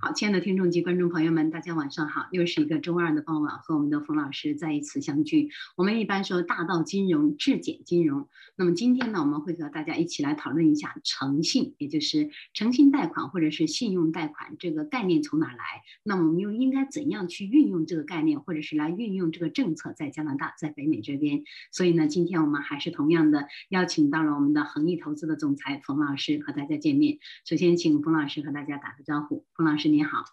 好，亲爱的听众及观众朋友们，大家晚上好！又是一个周二的傍晚，和我们的冯老师再一次相聚。我们一般说大道金融，质简金融。那么今天呢，我们会和大家一起来讨论一下诚信，也就是诚信贷款或者是信用贷款这个概念从哪来？那么我们又应该怎样去运用这个概念，或者是来运用这个政策在加拿大，在北美这边？所以呢，今天我们还是同样的邀请到了我们的恒益投资的总裁冯老师和大家见面。首先，请冯老师和大家打个招呼。冯老师您好。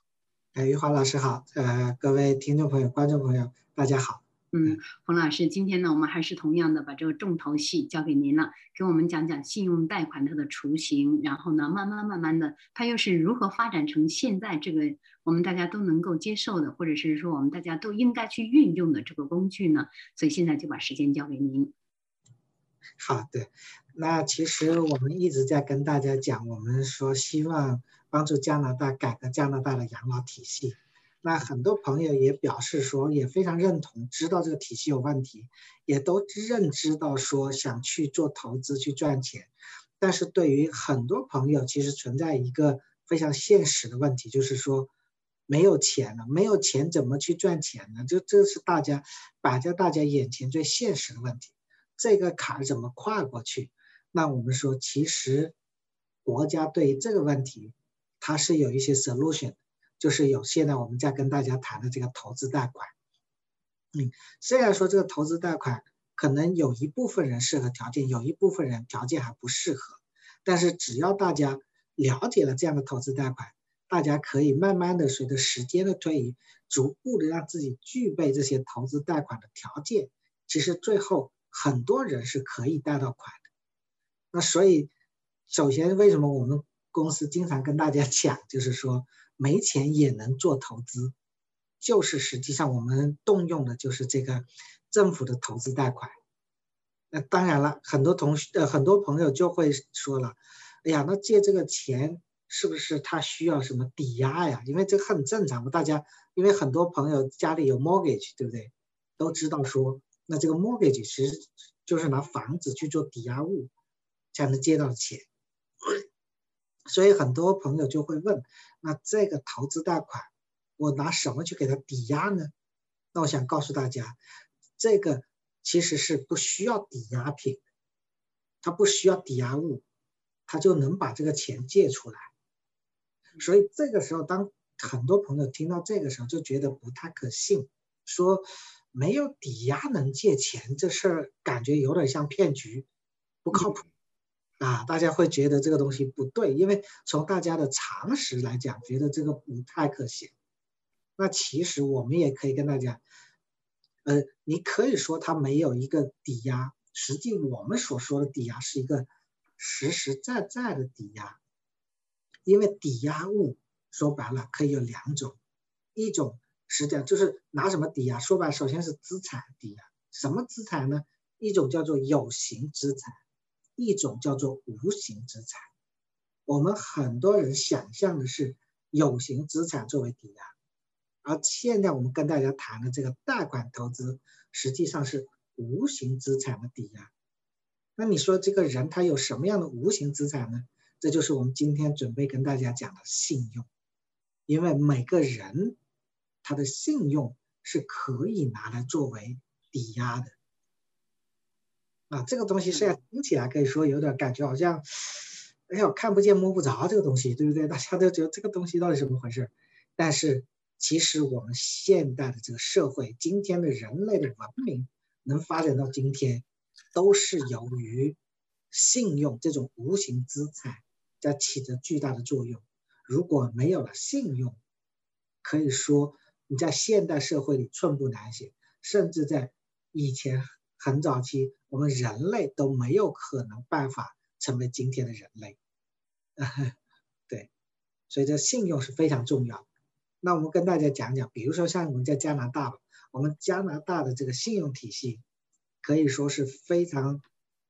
哎，余华老师好，呃，各位听众朋友、观众朋友，大家好。嗯，冯老师，今天呢，我们还是同样的把这个重头戏交给您了，给我们讲讲信用贷款它的雏形，然后呢，慢慢慢慢的，它又是如何发展成现在这个我们大家都能够接受的，或者是说我们大家都应该去运用的这个工具呢？所以现在就把时间交给您。好的，那其实我们一直在跟大家讲，我们说希望。帮助加拿大改革加拿大的养老体系，那很多朋友也表示说，也非常认同，知道这个体系有问题，也都认知到说想去做投资去赚钱，但是对于很多朋友，其实存在一个非常现实的问题，就是说没有钱了，没有钱怎么去赚钱呢？就这是大家摆在大家眼前最现实的问题，这个坎怎么跨过去？那我们说，其实国家对于这个问题。它是有一些 solution，就是有现在我们在跟大家谈的这个投资贷款。嗯，虽然说这个投资贷款可能有一部分人适合条件，有一部分人条件还不适合，但是只要大家了解了这样的投资贷款，大家可以慢慢的随着时间的推移，逐步的让自己具备这些投资贷款的条件。其实最后很多人是可以贷到款。那所以，首先为什么我们？公司经常跟大家讲，就是说没钱也能做投资，就是实际上我们动用的就是这个政府的投资贷款。那当然了，很多同学呃很多朋友就会说了，哎呀，那借这个钱是不是他需要什么抵押呀？因为这很正常嘛，大家因为很多朋友家里有 mortgage，对不对？都知道说，那这个 mortgage 其实就是拿房子去做抵押物才能借到钱。所以很多朋友就会问，那这个投资贷款，我拿什么去给他抵押呢？那我想告诉大家，这个其实是不需要抵押品，它不需要抵押物，它就能把这个钱借出来。所以这个时候，当很多朋友听到这个时候，就觉得不太可信，说没有抵押能借钱这事儿，感觉有点像骗局，不靠谱。啊，大家会觉得这个东西不对，因为从大家的常识来讲，觉得这个不太可行。那其实我们也可以跟大家，呃，你可以说它没有一个抵押，实际我们所说的抵押是一个实实在在的抵押，因为抵押物说白了可以有两种，一种实际上就是拿什么抵押，说白了首先是资产抵押，什么资产呢？一种叫做有形资产。一种叫做无形资产，我们很多人想象的是有形资产作为抵押，而现在我们跟大家谈的这个贷款投资，实际上是无形资产的抵押。那你说这个人他有什么样的无形资产呢？这就是我们今天准备跟大家讲的信用，因为每个人他的信用是可以拿来作为抵押的。啊，这个东西虽然听起来可以说有点感觉好像，哎呦看不见摸不着这个东西，对不对？大家都觉得这个东西到底怎么回事？但是其实我们现代的这个社会，今天的人类的文明能发展到今天，都是由于信用这种无形资产在起着巨大的作用。如果没有了信用，可以说你在现代社会里寸步难行，甚至在以前。很早期，我们人类都没有可能办法成为今天的人类，对，所以这信用是非常重要。那我们跟大家讲讲，比如说像我们在加拿大吧，我们加拿大的这个信用体系可以说是非常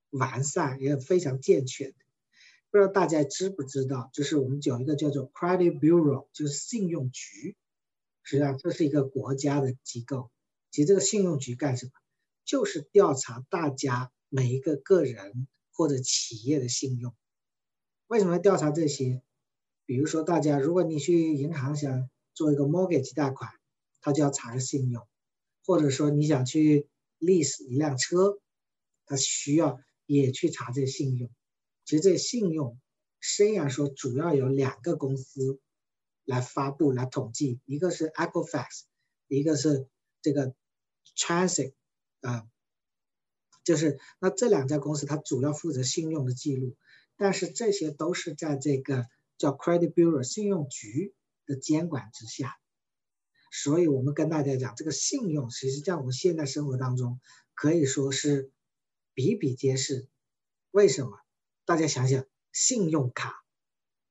完善，也非常健全的。不知道大家知不知道，就是我们有一个叫做 Credit Bureau，就是信用局，实际上这是一个国家的机构。其实这个信用局干什么？就是调查大家每一个个人或者企业的信用。为什么要调查这些？比如说大家，如果你去银行想做一个 mortgage 贷款，他就要查个信用，或者说你想去 lease 一辆车，他需要也去查这信用。其实这信用虽然说主要有两个公司来发布来统计，一个是 Equifax，一个是这个 Transit 啊，就是那这两家公司它主要负责信用的记录，但是这些都是在这个叫 Credit Bureau 信用局的监管之下。所以我们跟大家讲，这个信用其实在我们现在生活当中可以说是比比皆是。为什么？大家想想，信用卡，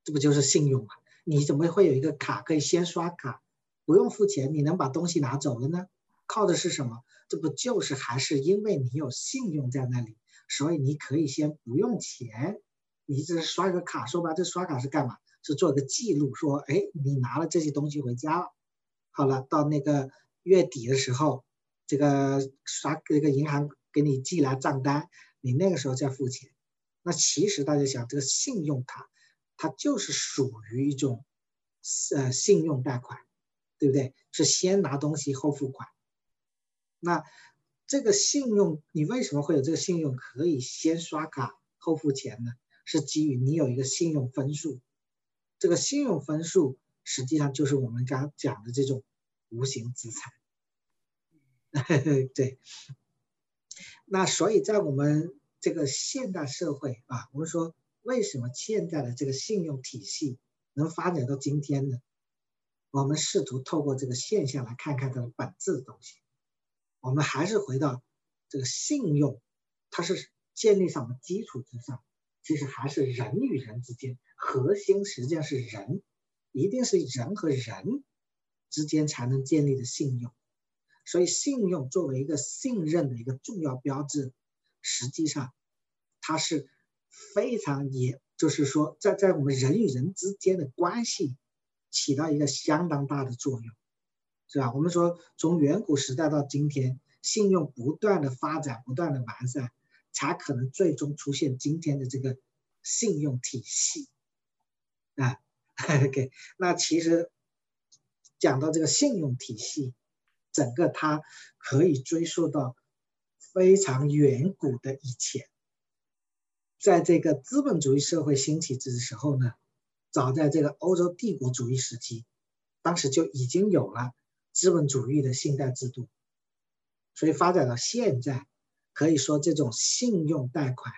这不就是信用吗？你怎么会有一个卡可以先刷卡，不用付钱，你能把东西拿走了呢？靠的是什么？这不就是还是因为你有信用在那里，所以你可以先不用钱，你只是刷个卡。说白，这刷卡是干嘛？是做个记录，说，哎，你拿了这些东西回家了。好了，到那个月底的时候，这个刷这个银行给你寄来账单，你那个时候再付钱。那其实大家想，这个信用卡它就是属于一种呃信用贷款，对不对？是先拿东西后付款。那这个信用，你为什么会有这个信用可以先刷卡后付钱呢？是基于你有一个信用分数，这个信用分数。实际上就是我们刚讲的这种无形资产，对。那所以在我们这个现代社会啊，我们说为什么现在的这个信用体系能发展到今天呢？我们试图透过这个现象来看看它的本质的东西。我们还是回到这个信用，它是建立什么基础之上？其实还是人与人之间，核心实际上是人。一定是人和人之间才能建立的信用，所以信用作为一个信任的一个重要标志，实际上它是非常，也就是说，在在我们人与人之间的关系起到一个相当大的作用，是吧？我们说从远古时代到今天，信用不断的发展，不断的完善，才可能最终出现今天的这个信用体系，啊。OK，那其实讲到这个信用体系，整个它可以追溯到非常远古的以前，在这个资本主义社会兴起之时候呢，早在这个欧洲帝国主义时期，当时就已经有了资本主义的信贷制度，所以发展到现在，可以说这种信用贷款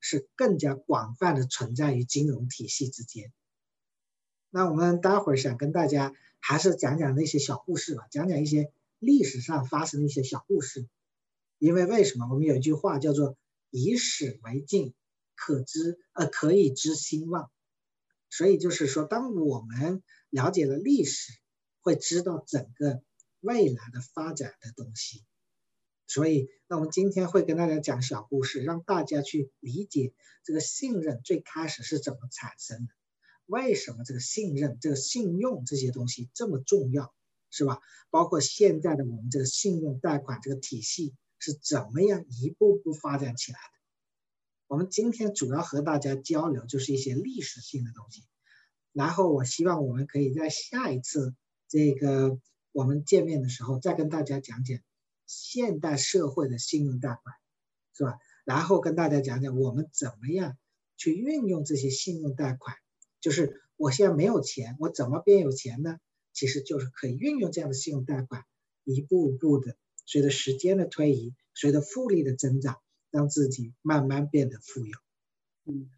是更加广泛的存在于金融体系之间。那我们待会儿想跟大家还是讲讲那些小故事吧，讲讲一些历史上发生的一些小故事。因为为什么？我们有一句话叫做“以史为镜，可知呃可以知兴旺”。所以就是说，当我们了解了历史，会知道整个未来的发展的东西。所以，那我们今天会跟大家讲小故事，让大家去理解这个信任最开始是怎么产生的。为什么这个信任、这个信用这些东西这么重要，是吧？包括现在的我们这个信用贷款这个体系是怎么样一步步发展起来的？我们今天主要和大家交流就是一些历史性的东西，然后我希望我们可以在下一次这个我们见面的时候再跟大家讲讲现代社会的信用贷款，是吧？然后跟大家讲讲我们怎么样去运用这些信用贷款。就是我现在没有钱，我怎么变有钱呢？其实就是可以运用这样的信用贷款，一步步的随着时间的推移，随着复利的增长，让自己慢慢变得富有。嗯，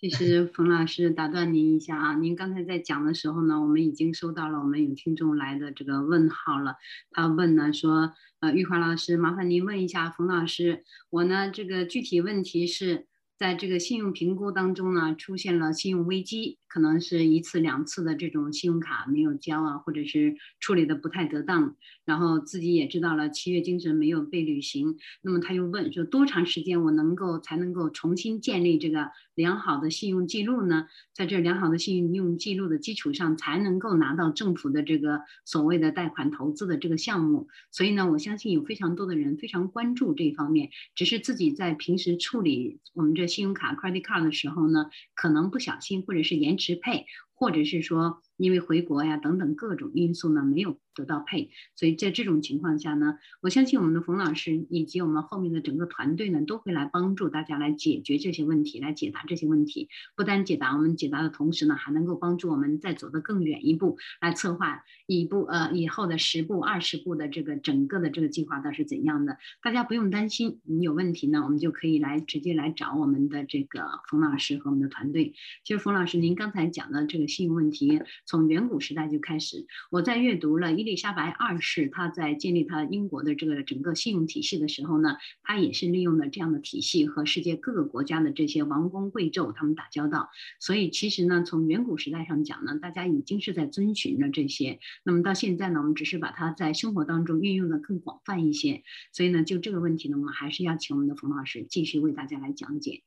其实冯老师打断您一下啊，您刚才在讲的时候呢，我们已经收到了我们有听众来的这个问号了。他问呢说，呃，玉华老师，麻烦您问一下冯老师，我呢这个具体问题是。在这个信用评估当中呢，出现了信用危机，可能是一次两次的这种信用卡没有交啊，或者是处理的不太得当，然后自己也知道了契约精神没有被履行，那么他又问说多长时间我能够才能够重新建立这个良好的信用记录呢？在这良好的信用记录的基础上，才能够拿到政府的这个所谓的贷款投资的这个项目。所以呢，我相信有非常多的人非常关注这方面，只是自己在平时处理我们这。信用卡 credit card 的时候呢，可能不小心或者是延支配。或者是说。因为回国呀等等各种因素呢，没有得到配，所以在这种情况下呢，我相信我们的冯老师以及我们后面的整个团队呢，都会来帮助大家来解决这些问题，来解答这些问题。不单解答我们解答的同时呢，还能够帮助我们再走得更远一步，来策划一步呃以后的十步、二十步的这个整个的这个计划到是怎样的。大家不用担心，你有问题呢，我们就可以来直接来找我们的这个冯老师和我们的团队。其实冯老师，您刚才讲的这个信用问题。从远古时代就开始，我在阅读了伊丽莎白二世，他在建立他英国的这个整个信用体系的时候呢，他也是利用了这样的体系和世界各个国家的这些王公贵胄他们打交道。所以其实呢，从远古时代上讲呢，大家已经是在遵循了这些。那么到现在呢，我们只是把它在生活当中运用的更广泛一些。所以呢，就这个问题呢，我们还是要请我们的冯老师继续为大家来讲解。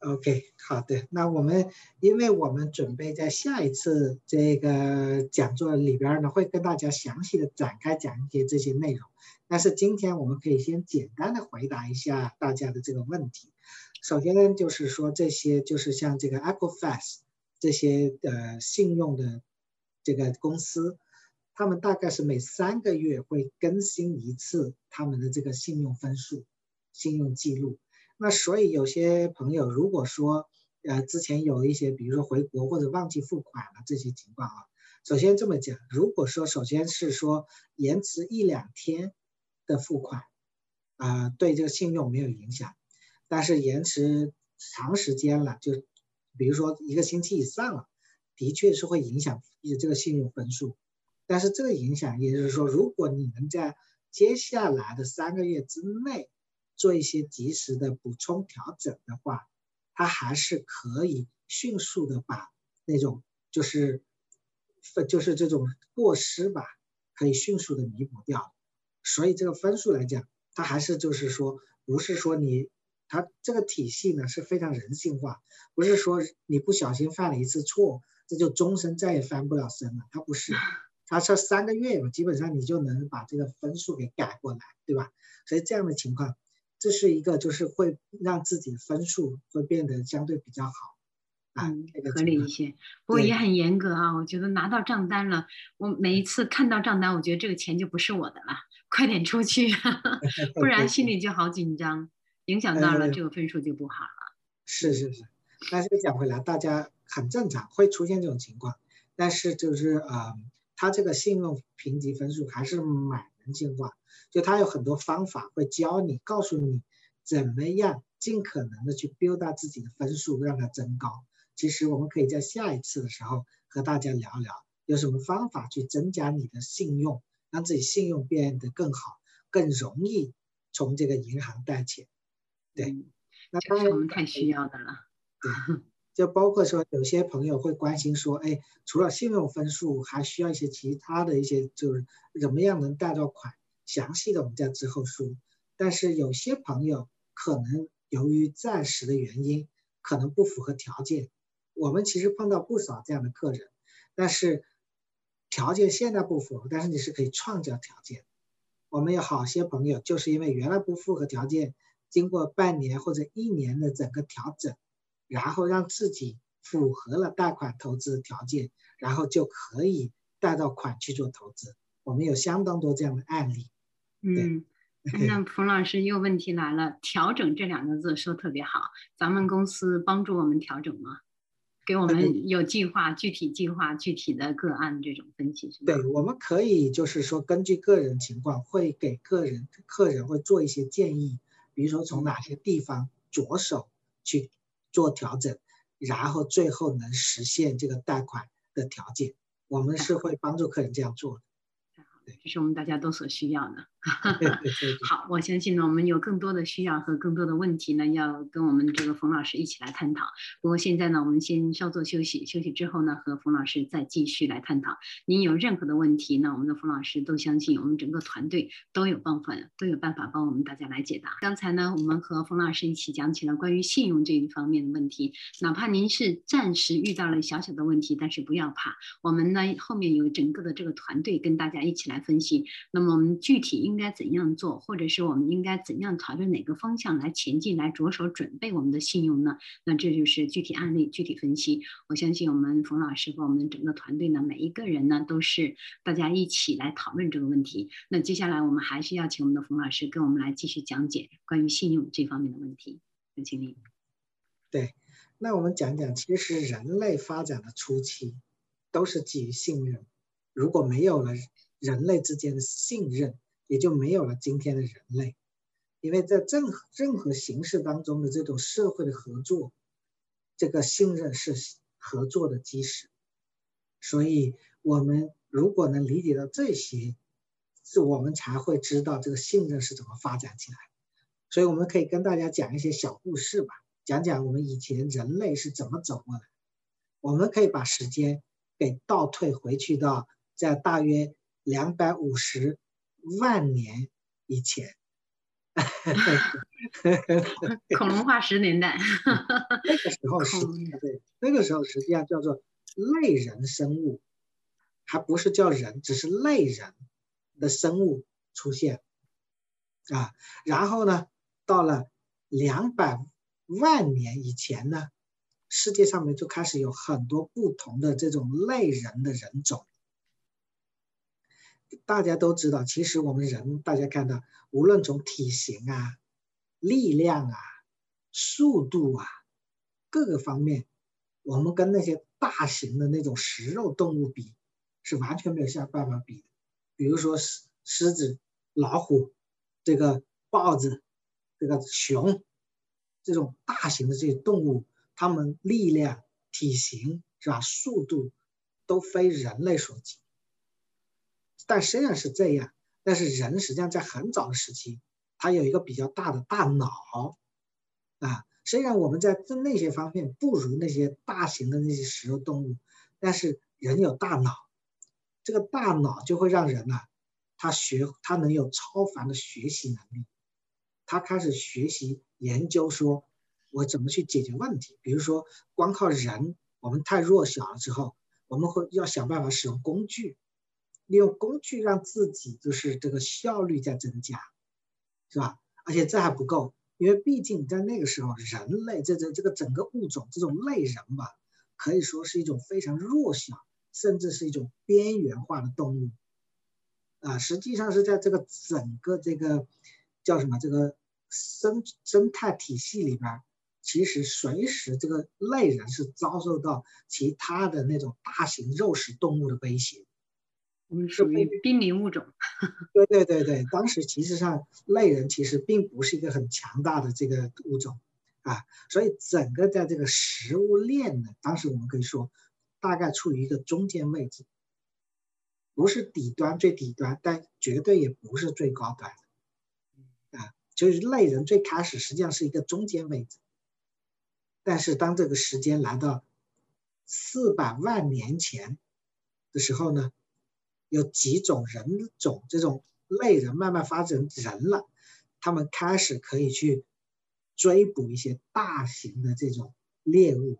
OK，好的。那我们，因为我们准备在下一次这个讲座里边呢，会跟大家详细的展开讲一些这些内容。但是今天我们可以先简单的回答一下大家的这个问题。首先呢，就是说这些就是像这个 Equifax 这些呃信用的这个公司，他们大概是每三个月会更新一次他们的这个信用分数、信用记录。那所以有些朋友如果说，呃，之前有一些，比如说回国或者忘记付款了这些情况啊，首先这么讲，如果说首先是说延迟一两天的付款，啊，对这个信用没有影响，但是延迟长时间了，就比如说一个星期以上了，的确是会影响你这个信用分数，但是这个影响也就是说，如果你能在接下来的三个月之内。做一些及时的补充调整的话，它还是可以迅速的把那种就是分就是这种过失吧，可以迅速的弥补掉。所以这个分数来讲，它还是就是说，不是说你它这个体系呢是非常人性化，不是说你不小心犯了一次错，这就终身再也翻不了身了。它不是，它是三个月嘛，基本上你就能把这个分数给改过来，对吧？所以这样的情况。这是一个，就是会让自己分数会变得相对比较好，啊，合理一些。不过也很严格啊，我觉得拿到账单了，我每一次看到账单，我觉得这个钱就不是我的了，快点出去，不然心里就好紧张，影响到了这个分数就不好了。是是是，但是讲回来，大家很正常会出现这种情况，但是就是呃，他这个信用评级分数还是蛮人性化。就他有很多方法会教你，告诉你怎么样尽可能的去 build 到自己的分数，让它增高。其实我们可以在下一次的时候和大家聊聊，有什么方法去增加你的信用，让自己信用变得更好，更容易从这个银行贷钱。对，那当然我们太需要的了。对，就包括说有些朋友会关心说，哎，除了信用分数，还需要一些其他的一些，就是怎么样能贷到款？详细的我们在之后说，但是有些朋友可能由于暂时的原因，可能不符合条件。我们其实碰到不少这样的客人，但是条件现在不符合，但是你是可以创造条件。我们有好些朋友就是因为原来不符合条件，经过半年或者一年的整个调整，然后让自己符合了贷款投资条件，然后就可以贷到款去做投资。我们有相当多这样的案例。嗯，那 冯老师又问题来了，调整这两个字说特别好，咱们公司帮助我们调整吗？给我们有计划、具体计划、具体的个案这种分析是吗？对，我们可以就是说根据个人情况，会给个人客人会做一些建议，比如说从哪些地方着手去做调整，然后最后能实现这个贷款的条件，我们是会帮助客人这样做的。这是我们大家都所需要的。好，我相信呢，我们有更多的需要和更多的问题呢，要跟我们这个冯老师一起来探讨。不过现在呢，我们先稍作休息，休息之后呢，和冯老师再继续来探讨。您有任何的问题呢，我们的冯老师都相信我们整个团队都有办法，都有办法帮我们大家来解答。刚才呢，我们和冯老师一起讲起了关于信用这一方面的问题。哪怕您是暂时遇到了小小的问题，但是不要怕，我们呢后面有整个的这个团队跟大家一起来分析。那么我们具体。应该怎样做，或者是我们应该怎样朝着哪个方向来前进，来着手准备我们的信用呢？那这就是具体案例具体分析。我相信我们冯老师和我们整个团队呢，每一个人呢都是大家一起来讨论这个问题。那接下来我们还是要请我们的冯老师跟我们来继续讲解关于信用这方面的问题。有请您。对，那我们讲讲，其实人类发展的初期都是基于信任。如果没有了人类之间的信任，也就没有了今天的人类。因为在任何任何形式当中的这种社会的合作，这个信任是合作的基石。所以，我们如果能理解到这些，是我们才会知道这个信任是怎么发展起来。所以，我们可以跟大家讲一些小故事吧。讲讲我们以前人类是怎么走过来，我们可以把时间给倒退回去到在大约两百五十万年以前，恐龙化石年代，那个时候是，对，那个时候实际上叫做类人生物，还不是叫人，只是类人的生物出现，啊，然后呢，到了两百。万年以前呢，世界上面就开始有很多不同的这种类人的人种。大家都知道，其实我们人，大家看到，无论从体型啊、力量啊、速度啊各个方面，我们跟那些大型的那种食肉动物比，是完全没有下办法比的。比如说狮狮子、老虎、这个豹子、这个熊。这种大型的这些动物，它们力量、体型是吧，速度都非人类所及。但虽然是这样，但是人实际上在很早的时期，他有一个比较大的大脑啊。虽然我们在在那些方面不如那些大型的那些食肉动物，但是人有大脑，这个大脑就会让人呐，他学他能有超凡的学习能力。他开始学习研究，说我怎么去解决问题。比如说，光靠人，我们太弱小了。之后，我们会要想办法使用工具，利用工具让自己就是这个效率在增加，是吧？而且这还不够，因为毕竟在那个时候，人类这这这个整个物种这种类人吧，可以说是一种非常弱小，甚至是一种边缘化的动物。啊，实际上是在这个整个这个。叫什么？这个生生态体系里边，其实随时这个类人是遭受到其他的那种大型肉食动物的威胁。我们属于濒临物种。对对对对，当时其实上类人其实并不是一个很强大的这个物种啊，所以整个在这个食物链呢，当时我们可以说大概处于一个中间位置，不是底端最底端，但绝对也不是最高端。啊就是类人最开始实际上是一个中间位置，但是当这个时间来到四百万年前的时候呢，有几种人种这种类人慢慢发展人了，他们开始可以去追捕一些大型的这种猎物，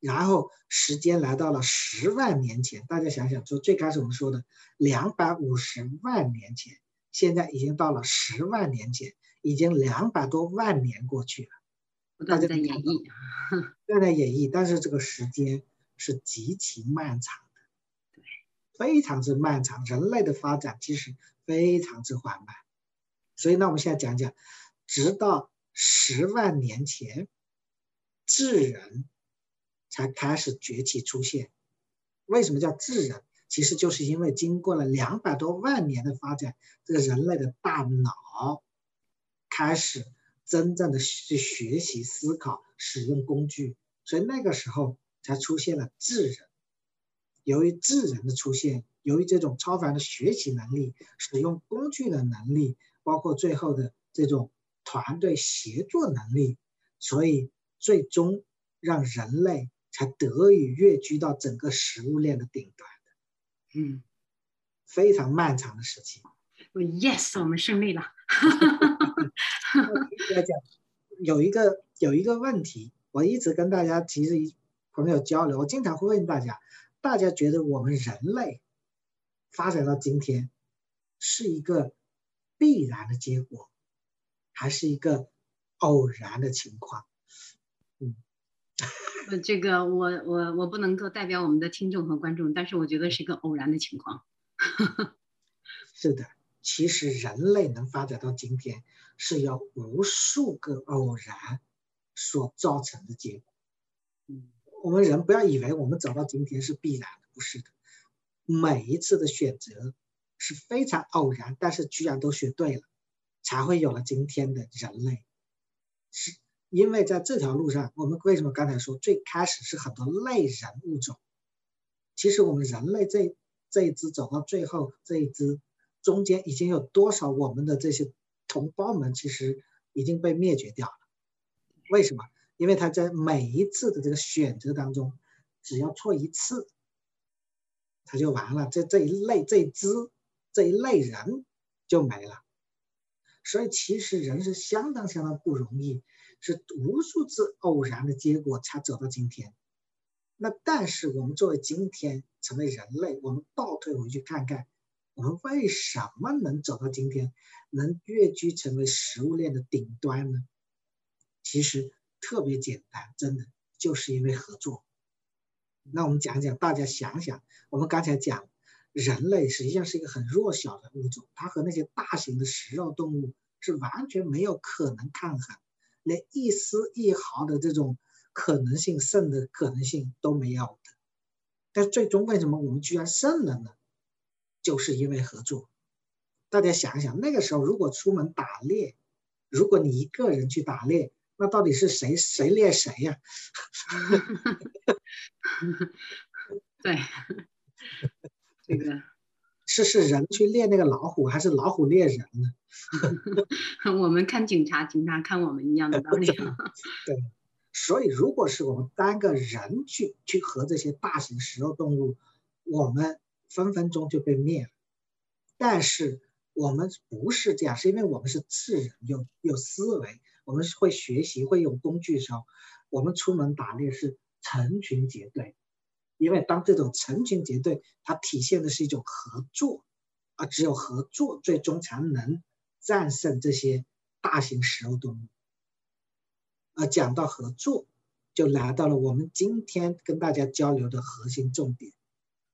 然后时间来到了十万年前，大家想想，就最开始我们说的两百五十万年前。现在已经到了十万年前，已经两百多万年过去了。大家在演绎，正在演绎，但是这个时间是极其漫长非常之漫长。人类的发展其实非常之缓慢，所以那我们现在讲讲，直到十万年前，智人才开始崛起出现。为什么叫智人？其实就是因为经过了两百多万年的发展，这个人类的大脑开始真正的去学习、思考、使用工具，所以那个时候才出现了智人。由于智人的出现，由于这种超凡的学习能力、使用工具的能力，包括最后的这种团队协作能力，所以最终让人类才得以跃居到整个食物链的顶端。嗯，非常漫长的时期。Yes，我们胜利了。要讲有一个有一个问题，我一直跟大家其实朋友交流，我经常会问大家：大家觉得我们人类发展到今天，是一个必然的结果，还是一个偶然的情况？嗯，呃，这个我我我不能够代表我们的听众和观众，但是我觉得是一个偶然的情况。是的，其实人类能发展到今天，是由无数个偶然所造成的结果。嗯，我们人不要以为我们走到今天是必然的，不是的。每一次的选择是非常偶然，但是居然都选对了，才会有了今天的人类。是因为在这条路上，我们为什么刚才说最开始是很多类人物种？其实我们人类这这一支走到最后这一支，中间已经有多少我们的这些同胞们其实已经被灭绝掉了？为什么？因为他在每一次的这个选择当中，只要错一次。他就完了，这这一类这一支这一类人就没了。所以其实人是相当相当不容易，是无数次偶然的结果才走到今天。那但是我们作为今天成为人类，我们倒退回去看看，我们为什么能走到今天，能跃居成为食物链的顶端呢？其实特别简单，真的就是因为合作。那我们讲讲，大家想想，我们刚才讲，人类实际上是一个很弱小的物种，它和那些大型的食肉动物是完全没有可能抗衡，连一丝一毫的这种可能性胜的可能性都没有的。但最终为什么我们居然胜了呢？就是因为合作。大家想一想，那个时候如果出门打猎，如果你一个人去打猎，那到底是谁谁猎谁呀？对，这个是是人去猎那个老虎，还是老虎猎人呢？我们看警察，警察看我们一样的道理。对，所以如果是我们单个人去去和这些大型食肉动物，我们分分钟就被灭了。但是我们不是这样，是因为我们是智人，有有思维。我们会学习，会用工具的时候，我们出门打猎是成群结队，因为当这种成群结队，它体现的是一种合作，而只有合作，最终才能战胜这些大型食肉动物。而讲到合作，就来到了我们今天跟大家交流的核心重点：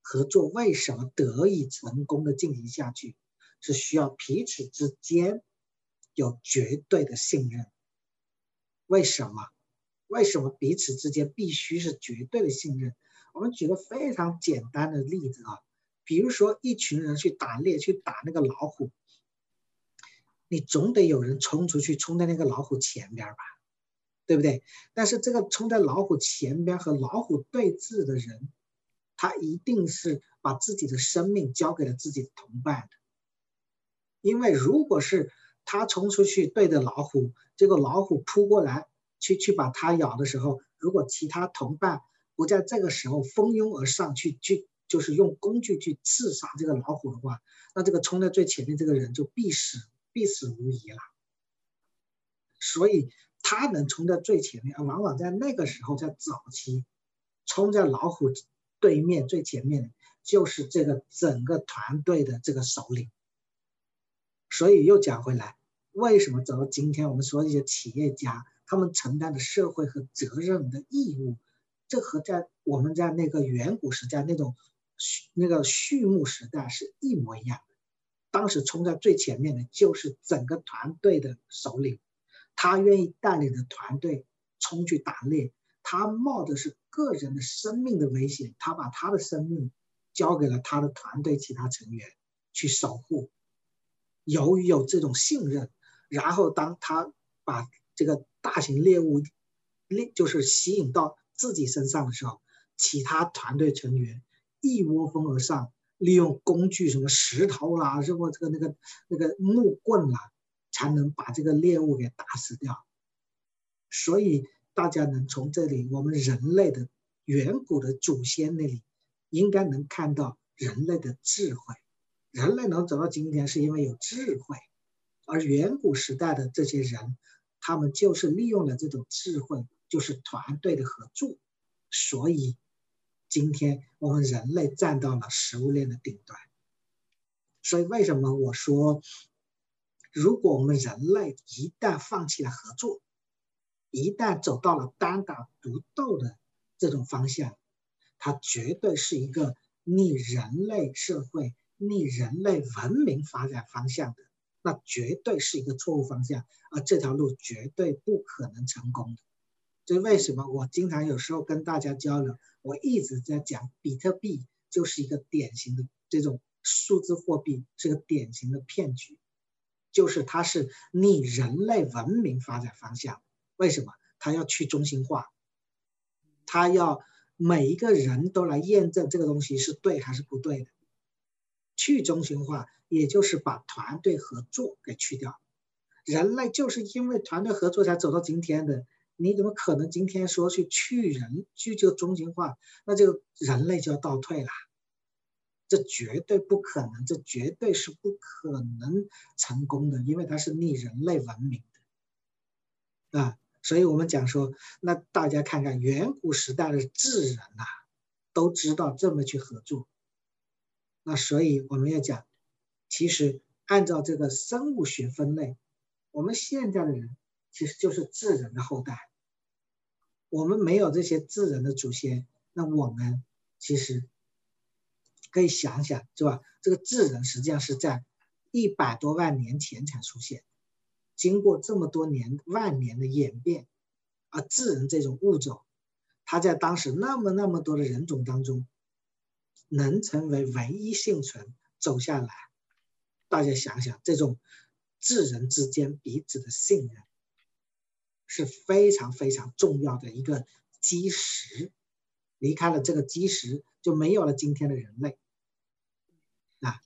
合作为什么得以成功的进行下去，是需要彼此之间有绝对的信任。为什么？为什么彼此之间必须是绝对的信任？我们举个非常简单的例子啊，比如说一群人去打猎，去打那个老虎，你总得有人冲出去，冲在那个老虎前边吧，对不对？但是这个冲在老虎前边和老虎对峙的人，他一定是把自己的生命交给了自己的同伴的，因为如果是。他冲出去对着老虎，结果老虎扑过来，去去把他咬的时候，如果其他同伴不在这个时候蜂拥而上去，去就是用工具去刺杀这个老虎的话，那这个冲在最前面这个人就必死必死无疑了。所以他能冲在最前面，往往在那个时候，在早期，冲在老虎对面最前面的，就是这个整个团队的这个首领。所以又讲回来，为什么走到今天，我们说一些企业家他们承担的社会和责任的义务，这和在我们在那个远古时代那种那个畜牧时代是一模一样的。当时冲在最前面的就是整个团队的首领，他愿意带领着团队冲去打猎，他冒的是个人的生命的危险，他把他的生命交给了他的团队其他成员去守护。由于有这种信任，然后当他把这个大型猎物猎就是吸引到自己身上的时候，其他团队成员一窝蜂而上，利用工具什么石头啦，什么这个那个那个木棍啦，才能把这个猎物给打死掉。所以大家能从这里，我们人类的远古的祖先那里，应该能看到人类的智慧。人类能走到今天，是因为有智慧，而远古时代的这些人，他们就是利用了这种智慧，就是团队的合作，所以今天我们人类站到了食物链的顶端。所以为什么我说，如果我们人类一旦放弃了合作，一旦走到了单打独斗的这种方向，它绝对是一个逆人类社会、逆人类文明发展方向的，那绝对是一个错误方向，而这条路绝对不可能成功的。这为什么？我经常有时候跟大家交流，我一直在讲，比特币就是一个典型的这种数字货币，是个典型的骗局，就是它是逆人类文明发展方向。为什么？它要去中心化，它要每一个人都来验证这个东西是对还是不对的。去中心化，也就是把团队合作给去掉。人类就是因为团队合作才走到今天的。你怎么可能今天说去去人去这个中心化，那就人类就要倒退了？这绝对不可能，这绝对是不可能成功的，因为它是逆人类文明的啊！所以我们讲说，那大家看看远古时代的智人呐，都知道这么去合作。那所以我们要讲，其实按照这个生物学分类，我们现在的人。其实就是智人的后代。我们没有这些智人的祖先，那我们其实可以想想，是吧？这个智人实际上是在一百多万年前才出现，经过这么多年万年的演变，而智人这种物种，它在当时那么那么多的人种当中，能成为唯一幸存走下来，大家想想，这种智人之间彼此的信任。是非常非常重要的一个基石，离开了这个基石，就没有了今天的人类。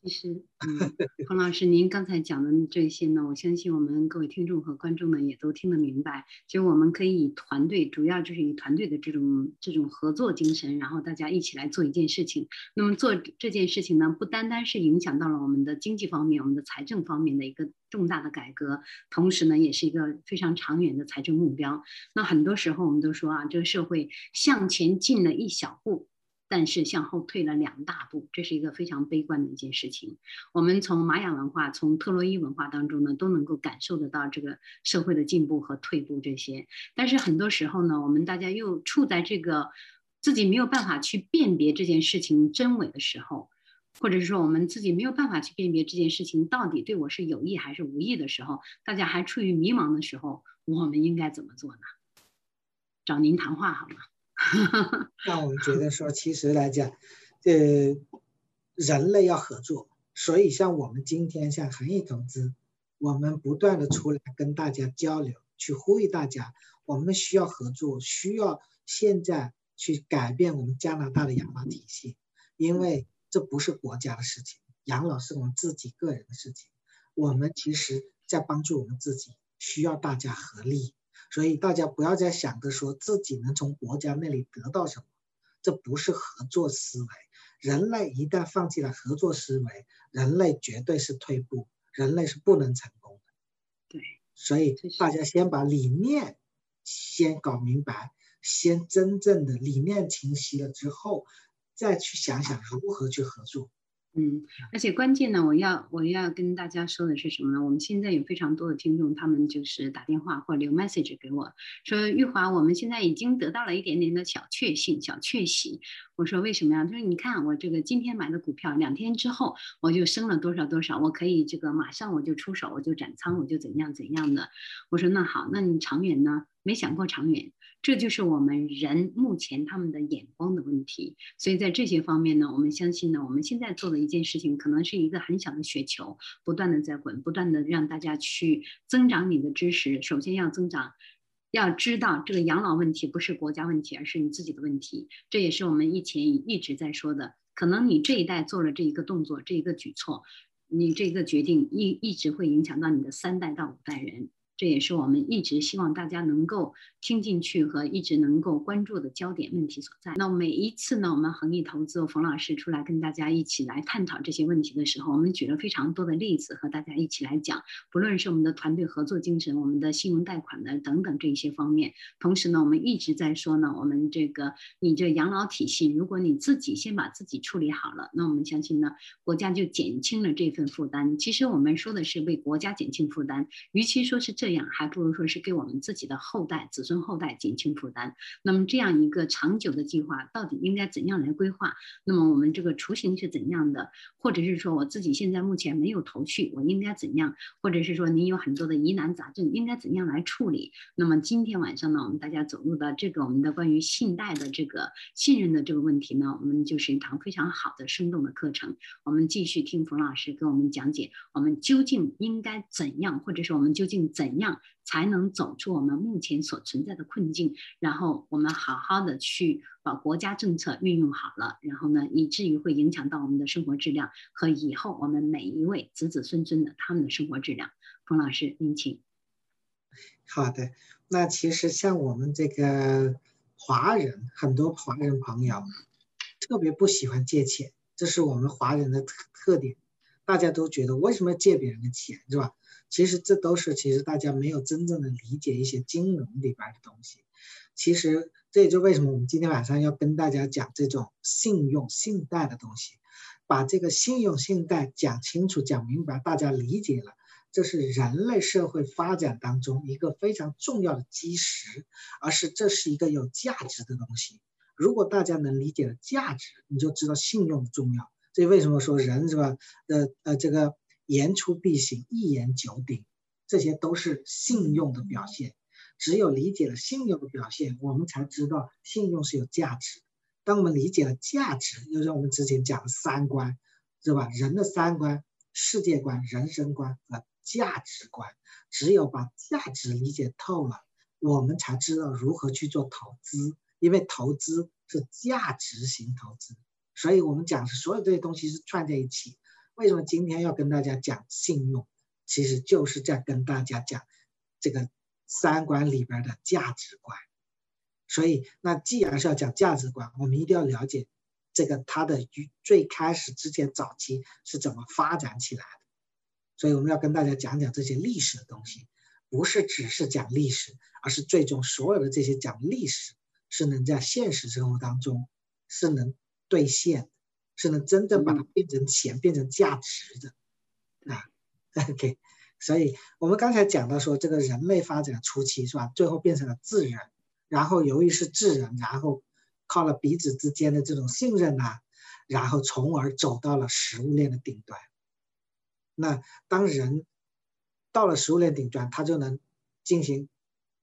其实，嗯，黄老师，您刚才讲的这些呢，我相信我们各位听众和观众们也都听得明白。就我们可以以团队，主要就是以团队的这种这种合作精神，然后大家一起来做一件事情。那么做这件事情呢，不单单是影响到了我们的经济方面、我们的财政方面的一个重大的改革，同时呢，也是一个非常长远的财政目标。那很多时候我们都说啊，这个社会向前进了一小步。但是向后退了两大步，这是一个非常悲观的一件事情。我们从玛雅文化、从特洛伊文化当中呢，都能够感受得到这个社会的进步和退步这些。但是很多时候呢，我们大家又处在这个自己没有办法去辨别这件事情真伪的时候，或者是说我们自己没有办法去辨别这件事情到底对我是有益还是无益的时候，大家还处于迷茫的时候，我们应该怎么做呢？找您谈话好吗？让我们觉得说，其实来讲，呃，人类要合作，所以像我们今天像恒毅投资，我们不断的出来跟大家交流，去呼吁大家，我们需要合作，需要现在去改变我们加拿大的养老体系，因为这不是国家的事情，养老是我们自己个人的事情，我们其实在帮助我们自己，需要大家合力。所以大家不要再想着说自己能从国家那里得到什么，这不是合作思维。人类一旦放弃了合作思维，人类绝对是退步，人类是不能成功的。对，所以大家先把理念先搞明白，先真正的理念清晰了之后，再去想想如何去合作。嗯，而且关键呢，我要我要跟大家说的是什么呢？我们现在有非常多的听众，他们就是打电话或留 message 给我说，玉华，我们现在已经得到了一点点的小确幸、小确喜。我说为什么呀？他说你看我这个今天买的股票，两天之后我就升了多少多少，我可以这个马上我就出手，我就斩仓，我就怎样怎样的。我说那好，那你长远呢？没想过长远。这就是我们人目前他们的眼光的问题，所以在这些方面呢，我们相信呢，我们现在做的一件事情，可能是一个很小的雪球，不断的在滚，不断的让大家去增长你的知识。首先要增长，要知道这个养老问题不是国家问题，而是你自己的问题。这也是我们以前一直在说的，可能你这一代做了这一个动作，这一个举措，你这个决定一一直会影响到你的三代到五代人。这也是我们一直希望大家能够听进去和一直能够关注的焦点问题所在。那每一次呢，我们恒益投资冯老师出来跟大家一起来探讨这些问题的时候，我们举了非常多的例子和大家一起来讲，不论是我们的团队合作精神，我们的信用贷款的等等这一些方面。同时呢，我们一直在说呢，我们这个你这养老体系，如果你自己先把自己处理好了，那我们相信呢，国家就减轻了这份负担。其实我们说的是为国家减轻负担，与其说是这。这样还不如说是给我们自己的后代、子孙后代减轻负担。那么这样一个长久的计划，到底应该怎样来规划？那么我们这个雏形是怎样的？或者是说我自己现在目前没有头绪，我应该怎样？或者是说您有很多的疑难杂症，应该怎样来处理？那么今天晚上呢，我们大家走入的这个我们的关于信贷的这个信任的这个问题呢，我们就是一堂非常好的生动的课程。我们继续听冯老师给我们讲解，我们究竟应该怎样，或者是我们究竟怎。样才能走出我们目前所存在的困境？然后我们好好的去把国家政策运用好了，然后呢，以至于会影响到我们的生活质量和以后我们每一位子子孙孙的他们的生活质量。冯老师，您请。好的，那其实像我们这个华人，很多华人朋友特别不喜欢借钱，这是我们华人的特特点。大家都觉得为什么借别人的钱，是吧？其实这都是，其实大家没有真正的理解一些金融里边的东西。其实这也就为什么我们今天晚上要跟大家讲这种信用、信贷的东西，把这个信用、信贷讲清楚、讲明白，大家理解了，这是人类社会发展当中一个非常重要的基石，而是这是一个有价值的东西。如果大家能理解了价值，你就知道信用重要。所以为什么说人是吧？呃呃，这个。言出必行，一言九鼎，这些都是信用的表现。只有理解了信用的表现，我们才知道信用是有价值。当我们理解了价值，又像我们之前讲的三观，是吧？人的三观：世界观、人生观和价值观。只有把价值理解透了，我们才知道如何去做投资。因为投资是价值型投资，所以我们讲是所有这些东西是串在一起。为什么今天要跟大家讲信用？其实就是在跟大家讲这个三观里边的价值观。所以，那既然是要讲价值观，我们一定要了解这个它的最开始之前早期是怎么发展起来的。所以，我们要跟大家讲讲这些历史的东西，不是只是讲历史，而是最终所有的这些讲历史是能在现实生活当中是能兑现。是能真正把它变成钱、变成价值的啊。OK，所以我们刚才讲到说，这个人类发展初期是吧？最后变成了智人，然后由于是智人，然后靠了彼此之间的这种信任啊，然后从而走到了食物链的顶端。那当人到了食物链顶端，他就能进行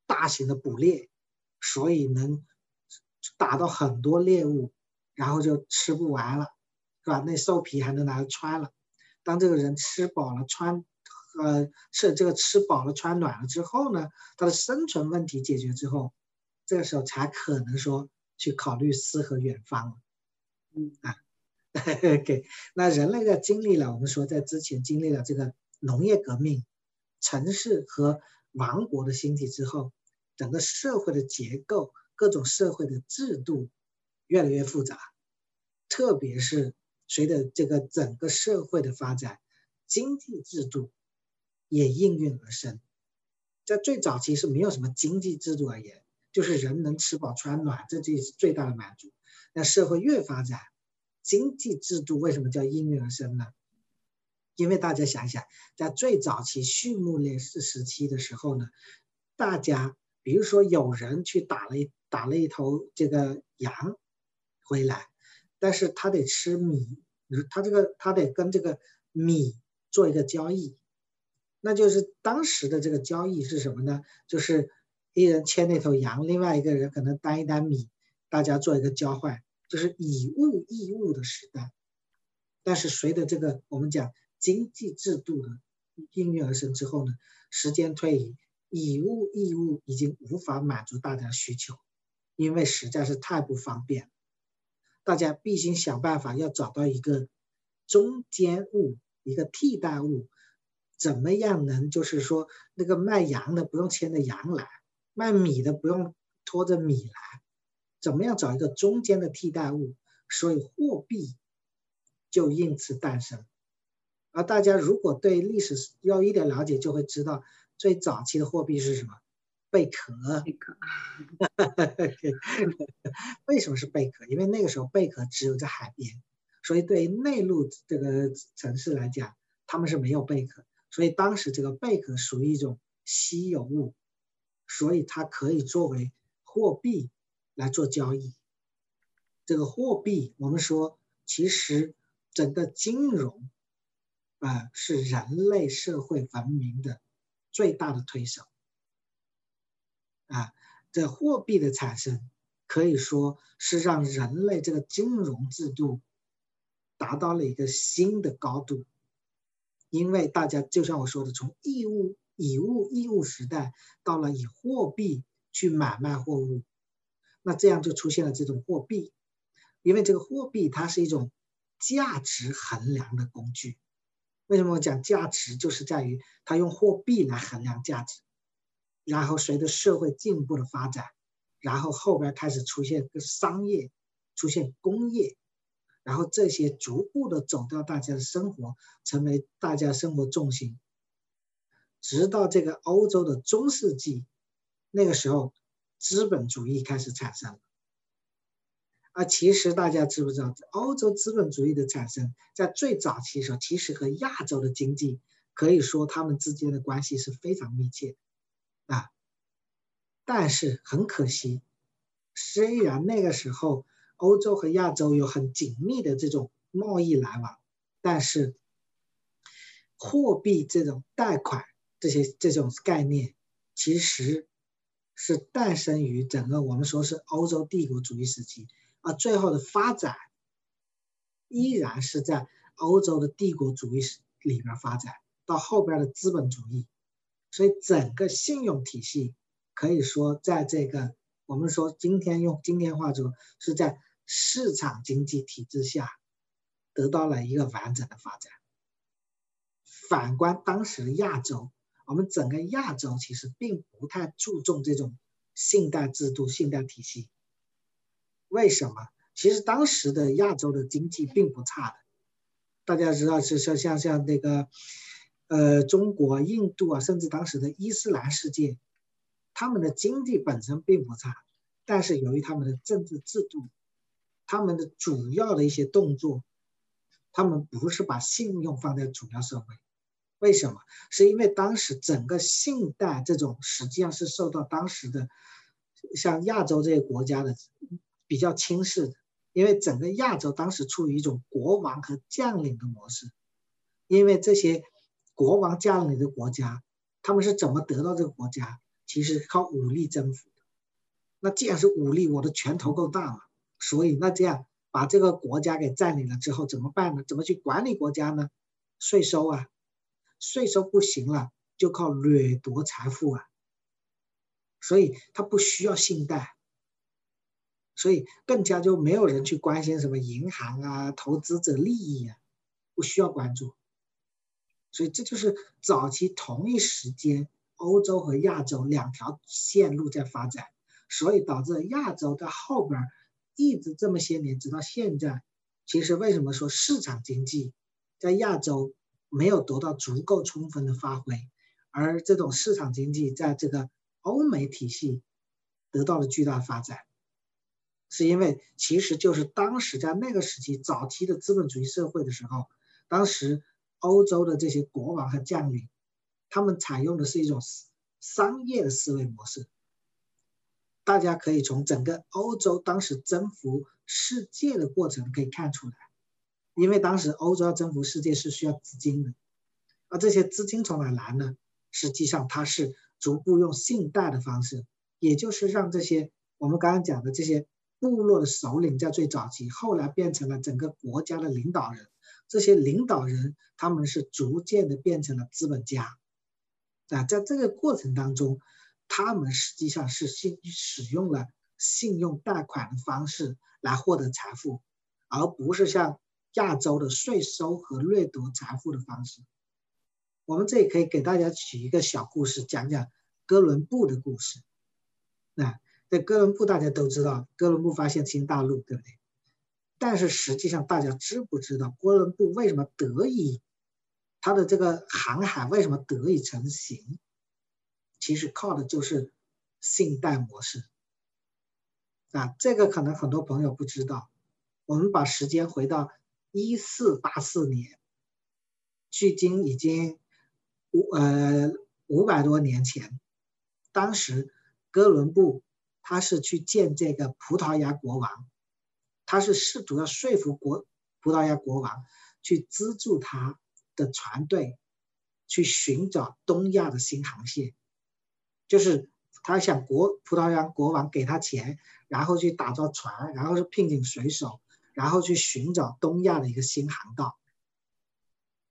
大型的捕猎，所以能打到很多猎物，然后就吃不完了。是吧？那兽皮还能拿来穿了。当这个人吃饱了穿，呃，是这个吃饱了穿暖了之后呢，他的生存问题解决之后，这个时候才可能说去考虑诗和远方了。嗯啊，给那人类在经历了我们说在之前经历了这个农业革命、城市和王国的兴起之后，整个社会的结构、各种社会的制度越来越复杂，特别是。随着这个整个社会的发展，经济制度也应运而生。在最早期是没有什么经济制度而言，就是人能吃饱穿暖，这就是最大的满足。那社会越发展，经济制度为什么叫应运而生呢？因为大家想想，在最早期畜牧业时时期的时候呢，大家比如说有人去打了一打了一头这个羊回来，但是他得吃米。他这个他得跟这个米做一个交易，那就是当时的这个交易是什么呢？就是一人牵那头羊，另外一个人可能担一担米，大家做一个交换，就是以物易物的时代。但是随着这个我们讲经济制度的应运而生之后呢，时间推移，以物易物已经无法满足大家需求，因为实在是太不方便。大家必须想办法要找到一个中间物，一个替代物，怎么样能就是说那个卖羊的不用牵着羊来，卖米的不用拖着米来，怎么样找一个中间的替代物？所以货币就因此诞生。而大家如果对历史要一点了解，就会知道最早期的货币是什么？贝壳。贝壳。为什么是贝壳？因为那个时候贝壳只有在海边，所以对于内陆这个城市来讲，他们是没有贝壳。所以当时这个贝壳属于一种稀有物，所以它可以作为货币来做交易。这个货币，我们说，其实整个金融啊是人类社会文明的最大的推手啊。这货币的产生可以说是让人类这个金融制度达到了一个新的高度。因为大家就像我说的，从义务以物易物时代到了以货币去买卖货物，那这样就出现了这种货币。因为这个货币它是一种价值衡量的工具。为什么我讲价值，就是在于它用货币来衡量价值。然后随着社会进步的发展，然后后边开始出现个商业，出现工业。然后这些逐步的走到大家的生活，成为大家生活重心。直到这个欧洲的中世纪，那个时候资本主义开始产生了。啊，其实大家知不知道，欧洲资本主义的产生在最早期的时候，其实和亚洲的经济可以说他们之间的关系是非常密切啊。但是很可惜，虽然那个时候。欧洲和亚洲有很紧密的这种贸易来往，但是货币这种贷款这些这种概念，其实是诞生于整个我们说是欧洲帝国主义时期，而最后的发展依然是在欧洲的帝国主义里边发展，到后边的资本主义，所以整个信用体系可以说在这个。我们说，今天用今天话说，是在市场经济体制下得到了一个完整的发展。反观当时的亚洲，我们整个亚洲其实并不太注重这种信贷制度、信贷体系。为什么？其实当时的亚洲的经济并不差的。大家知道，是像像像那个，呃，中国、印度啊，甚至当时的伊斯兰世界。他们的经济本身并不差，但是由于他们的政治制度，他们的主要的一些动作，他们不是把信用放在主要社会。为什么？是因为当时整个信贷这种实际上是受到当时的像亚洲这些国家的比较轻视的，因为整个亚洲当时处于一种国王和将领的模式，因为这些国王将领的国家，他们是怎么得到这个国家？其实靠武力征服的，那既然是武力，我的拳头够大了，所以那这样把这个国家给占领了之后怎么办呢？怎么去管理国家呢？税收啊，税收不行了，就靠掠夺财富啊。所以他不需要信贷，所以更加就没有人去关心什么银行啊、投资者利益啊，不需要关注。所以这就是早期同一时间。欧洲和亚洲两条线路在发展，所以导致亚洲在后边一直这么些年，直到现在，其实为什么说市场经济在亚洲没有得到足够充分的发挥，而这种市场经济在这个欧美体系得到了巨大发展，是因为其实就是当时在那个时期早期的资本主义社会的时候，当时欧洲的这些国王和将领。他们采用的是一种商业的思维模式，大家可以从整个欧洲当时征服世界的过程可以看出来，因为当时欧洲要征服世界是需要资金的，而这些资金从哪来呢？实际上它是逐步用信贷的方式，也就是让这些我们刚刚讲的这些部落的首领在最早期，后来变成了整个国家的领导人，这些领导人他们是逐渐的变成了资本家。啊，在这个过程当中，他们实际上是信使用了信用贷款的方式来获得财富，而不是像亚洲的税收和掠夺财富的方式。我们这里可以给大家举一个小故事，讲讲哥伦布的故事。那在哥伦布大家都知道，哥伦布发现新大陆，对不对？但是实际上大家知不知道，哥伦布为什么得以他的这个航海为什么得以成型？其实靠的就是信贷模式。啊，这个可能很多朋友不知道。我们把时间回到一四八四年，距今已经五呃五百多年前。当时哥伦布他是去见这个葡萄牙国王，他是试图要说服国葡萄牙国王去资助他的船队，去寻找东亚的新航线，就是他想国葡萄牙国王给他钱，然后去打造船，然后是聘请水手。然后去寻找东亚的一个新航道，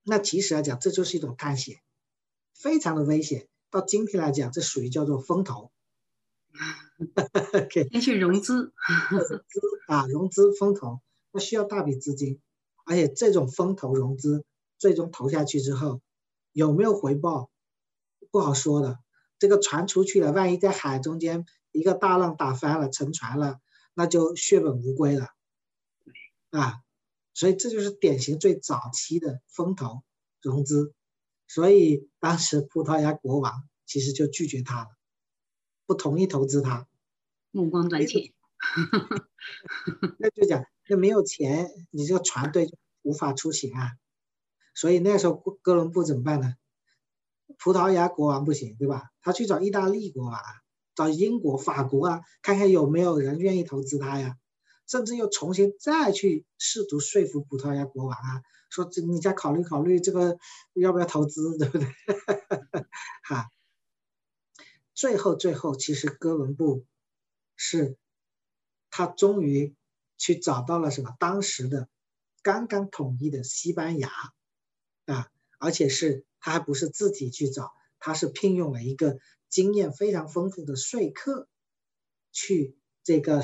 那其实来讲，这就是一种探险，非常的危险。到今天来讲，这属于叫做风投，先去融资，融资啊，融资风投，那需要大笔资金，而且这种风投融资最终投下去之后，有没有回报，不好说的。这个船出去了，万一在海中间一个大浪打翻了，沉船了，那就血本无归了。啊，所以这就是典型最早期的风投融资，所以当时葡萄牙国王其实就拒绝他了，不同意投资他，目光短浅，那就讲那没有钱，你这个船队无法出行啊，所以那时候哥伦布怎么办呢？葡萄牙国王不行，对吧？他去找意大利国王，找英国、法国啊，看看有没有人愿意投资他呀。甚至又重新再去试图说服葡萄牙国王啊，说这你再考虑考虑这个要不要投资，对不对？哈，最后最后，其实哥伦布是，他终于去找到了什么？当时的刚刚统一的西班牙啊，而且是他还不是自己去找，他是聘用了一个经验非常丰富的说客去这个。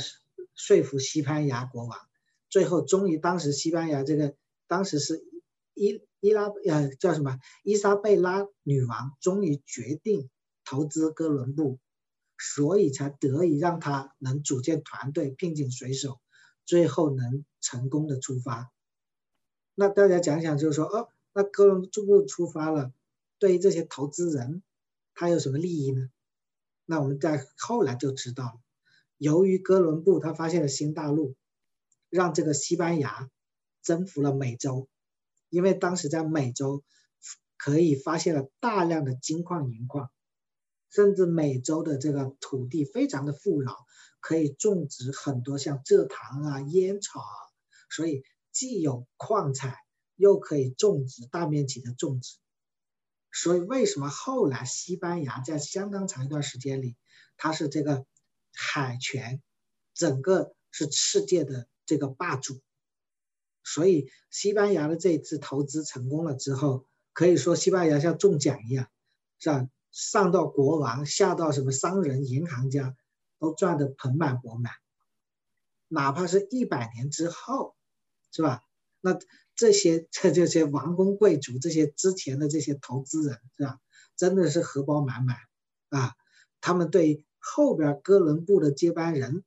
说服西班牙国王，最后终于，当时西班牙这个当时是伊伊拉呃叫什么伊莎贝拉女王，终于决定投资哥伦布，所以才得以让他能组建团队，聘请水手，最后能成功的出发。那大家讲讲，就是说哦，那哥伦布出发了，对于这些投资人，他有什么利益呢？那我们在后来就知道了。由于哥伦布他发现了新大陆，让这个西班牙征服了美洲，因为当时在美洲可以发现了大量的金矿银矿，甚至美洲的这个土地非常的富饶，可以种植很多像蔗糖啊、烟草啊，所以既有矿产，又可以种植大面积的种植。所以为什么后来西班牙在相当长一段时间里，它是这个？海权，整个是世界的这个霸主，所以西班牙的这一次投资成功了之后，可以说西班牙像中奖一样，是吧？上到国王，下到什么商人、银行家，都赚得盆满钵满。哪怕是一百年之后，是吧？那这些这这些王公贵族，这些之前的这些投资人，是吧？真的是荷包满满啊！他们对。后边哥伦布的接班人，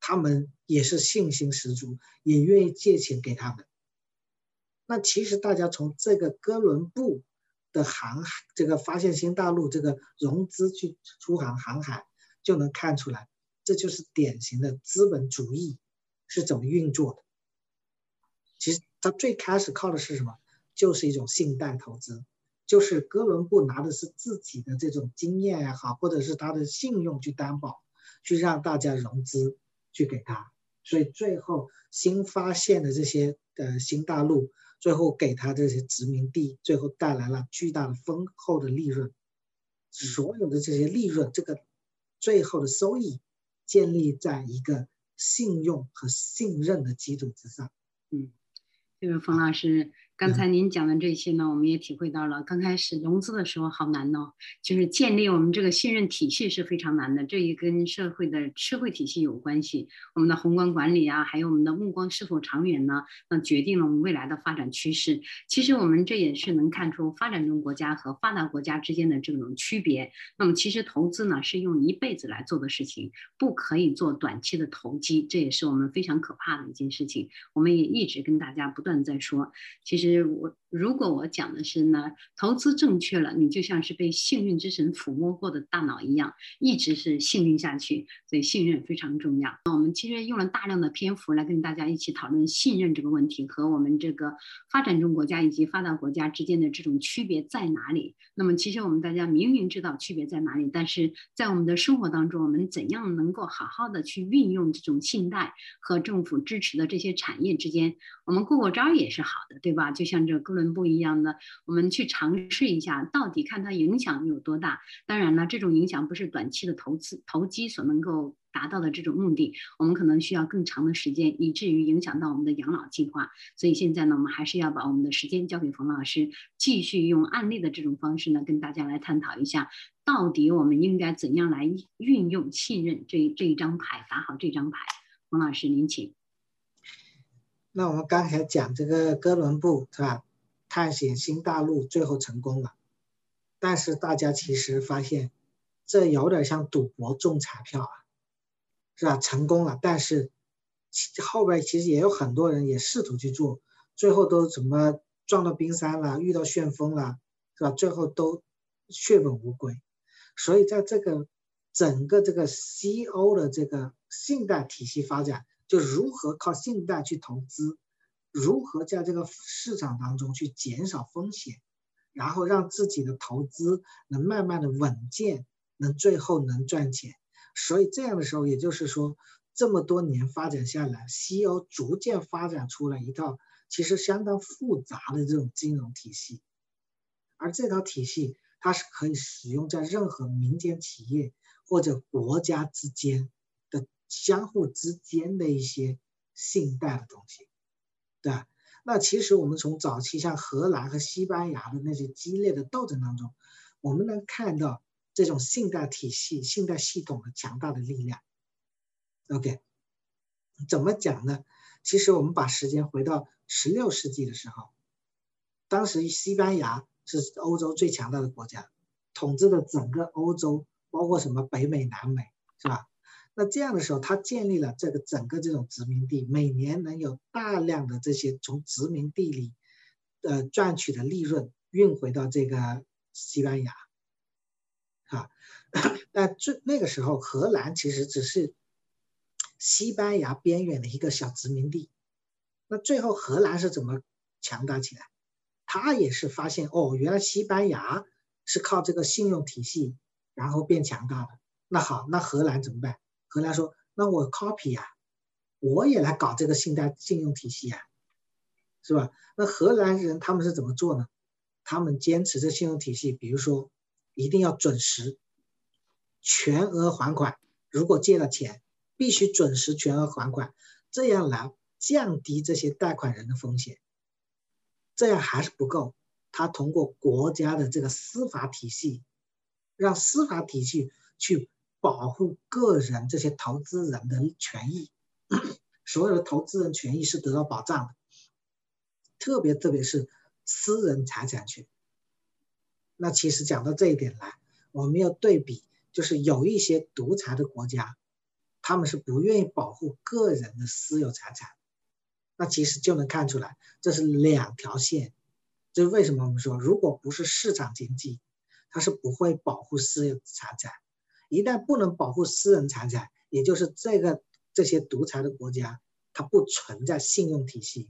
他们也是信心十足，也愿意借钱给他们。那其实大家从这个哥伦布的航海，这个发现新大陆，这个融资去出航航海，就能看出来，这就是典型的资本主义是怎么运作的。其实他最开始靠的是什么？就是一种信贷投资。就是哥伦布拿的是自己的这种经验也好，或者是他的信用去担保，去让大家融资去给他，所以最后新发现的这些呃新大陆，最后给他这些殖民地，最后带来了巨大的丰厚的利润，所有的这些利润，这个最后的收益，建立在一个信用和信任的基础之上。嗯，这个冯老师。刚才您讲的这些呢，我们也体会到了。刚开始融资的时候好难哦，就是建立我们这个信任体系是非常难的。这也跟社会的社会体系有关系。我们的宏观管理啊，还有我们的目光是否长远呢？那决定了我们未来的发展趋势。其实我们这也是能看出发展中国家和发达国家之间的这种区别。那么其实投资呢是用一辈子来做的事情，不可以做短期的投机，这也是我们非常可怕的一件事情。我们也一直跟大家不断在说，其实。我如果我讲的是呢，投资正确了，你就像是被幸运之神抚摸过的大脑一样，一直是幸运下去。所以信任非常重要。那我们其实用了大量的篇幅来跟大家一起讨论信任这个问题和我们这个发展中国家以及发达国家之间的这种区别在哪里。那么其实我们大家明明知道区别在哪里，但是在我们的生活当中，我们怎样能够好好的去运用这种信贷和政府支持的这些产业之间，我们过过招也是好的，对吧？就像这哥伦不一样的，我们去尝试一下，到底看它影响有多大。当然了，这种影响不是短期的投资投机所能够达到的这种目的，我们可能需要更长的时间，以至于影响到我们的养老计划。所以现在呢，我们还是要把我们的时间交给冯老师，继续用案例的这种方式呢，跟大家来探讨一下，到底我们应该怎样来运用信任这这一张牌，打好这张牌。冯老师，您请。那我们刚才讲这个哥伦布是吧？探险新大陆最后成功了，但是大家其实发现，这有点像赌博中彩票啊，是吧？成功了，但是后边其实也有很多人也试图去做，最后都怎么撞到冰山了，遇到旋风了，是吧？最后都血本无归。所以在这个整个这个西欧的这个信贷体系发展。就如何靠信贷去投资，如何在这个市场当中去减少风险，然后让自己的投资能慢慢的稳健，能最后能赚钱。所以这样的时候，也就是说，这么多年发展下来，西欧逐渐发展出了一套其实相当复杂的这种金融体系，而这套体系它是可以使用在任何民间企业或者国家之间的。相互之间的一些信贷的东西，对吧？那其实我们从早期像荷兰和西班牙的那些激烈的斗争当中，我们能看到这种信贷体系、信贷系统的强大的力量。OK，怎么讲呢？其实我们把时间回到十六世纪的时候，当时西班牙是欧洲最强大的国家，统治的整个欧洲，包括什么北美、南美，是吧？那这样的时候，他建立了这个整个这种殖民地，每年能有大量的这些从殖民地里，呃赚取的利润运回到这个西班牙，啊，但最那个时候，荷兰其实只是西班牙边缘的一个小殖民地。那最后荷兰是怎么强大起来？他也是发现哦，原来西班牙是靠这个信用体系然后变强大的。那好，那荷兰怎么办？荷兰说：“那我 copy 呀，我也来搞这个信贷信用体系呀，是吧？那荷兰人他们是怎么做呢？他们坚持这信用体系，比如说一定要准时，全额还款。如果借了钱，必须准时全额还款，这样来降低这些贷款人的风险。这样还是不够，他通过国家的这个司法体系，让司法体系去。”保护个人这些投资人的权益，所有的投资人权益是得到保障的，特别特别是私人财产权。那其实讲到这一点来，我们要对比，就是有一些独裁的国家，他们是不愿意保护个人的私有财产。那其实就能看出来，这是两条线。这是为什么我们说，如果不是市场经济，它是不会保护私有财产。一旦不能保护私人财产，也就是这个这些独裁的国家，它不存在信用体系。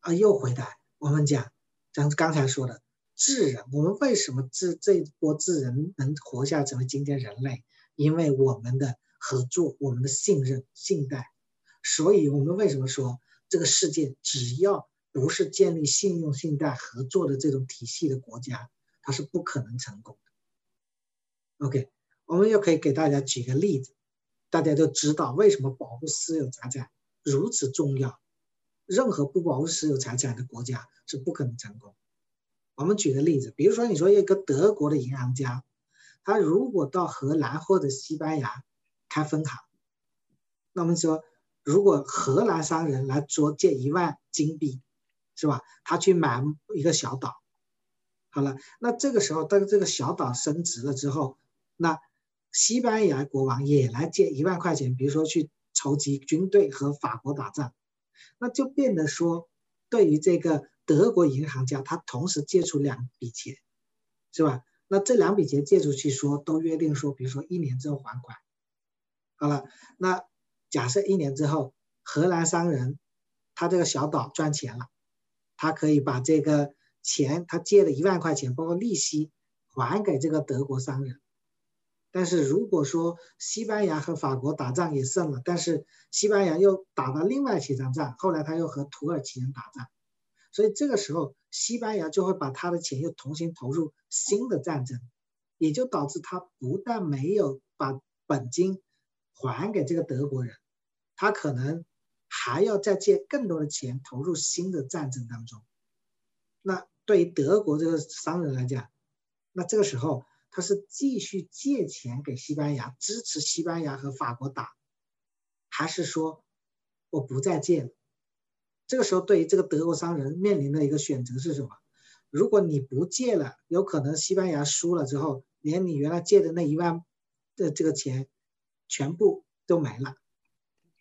啊，又回来，我们讲，咱刚才说的智人，我们为什么智这一波智人能活下成为今天人类？因为我们的合作，我们的信任、信贷。所以，我们为什么说这个世界只要不是建立信用、信贷合作的这种体系的国家，它是不可能成功的。OK。我们又可以给大家举个例子，大家都知道为什么保护私有财产如此重要。任何不保护私有财产的国家是不可能成功。我们举个例子，比如说你说一个德国的银行家，他如果到荷兰或者西班牙开分行，那我们说如果荷兰商人来捉借一万金币，是吧？他去买一个小岛，好了，那这个时候当这个小岛升值了之后，那西班牙国王也来借一万块钱，比如说去筹集军队和法国打仗。那就变得说，对于这个德国银行家，他同时借出两笔钱，是吧？那这两笔钱借出去，说都约定说，比如说一年之后还款。好了，那假设一年之后，荷兰商人他这个小岛赚钱了，他可以把这个钱他借了一万块钱，包括利息还给这个德国商人。但是如果说西班牙和法国打仗也胜了，但是西班牙又打了另外几场仗，后来他又和土耳其人打仗，所以这个时候西班牙就会把他的钱又重新投入新的战争，也就导致他不但没有把本金还给这个德国人，他可能还要再借更多的钱投入新的战争当中。那对于德国这个商人来讲，那这个时候。他是继续借钱给西班牙，支持西班牙和法国打，还是说我不再借了？这个时候，对于这个德国商人面临的一个选择是什么？如果你不借了，有可能西班牙输了之后，连你原来借的那一万的这个钱全部都没了。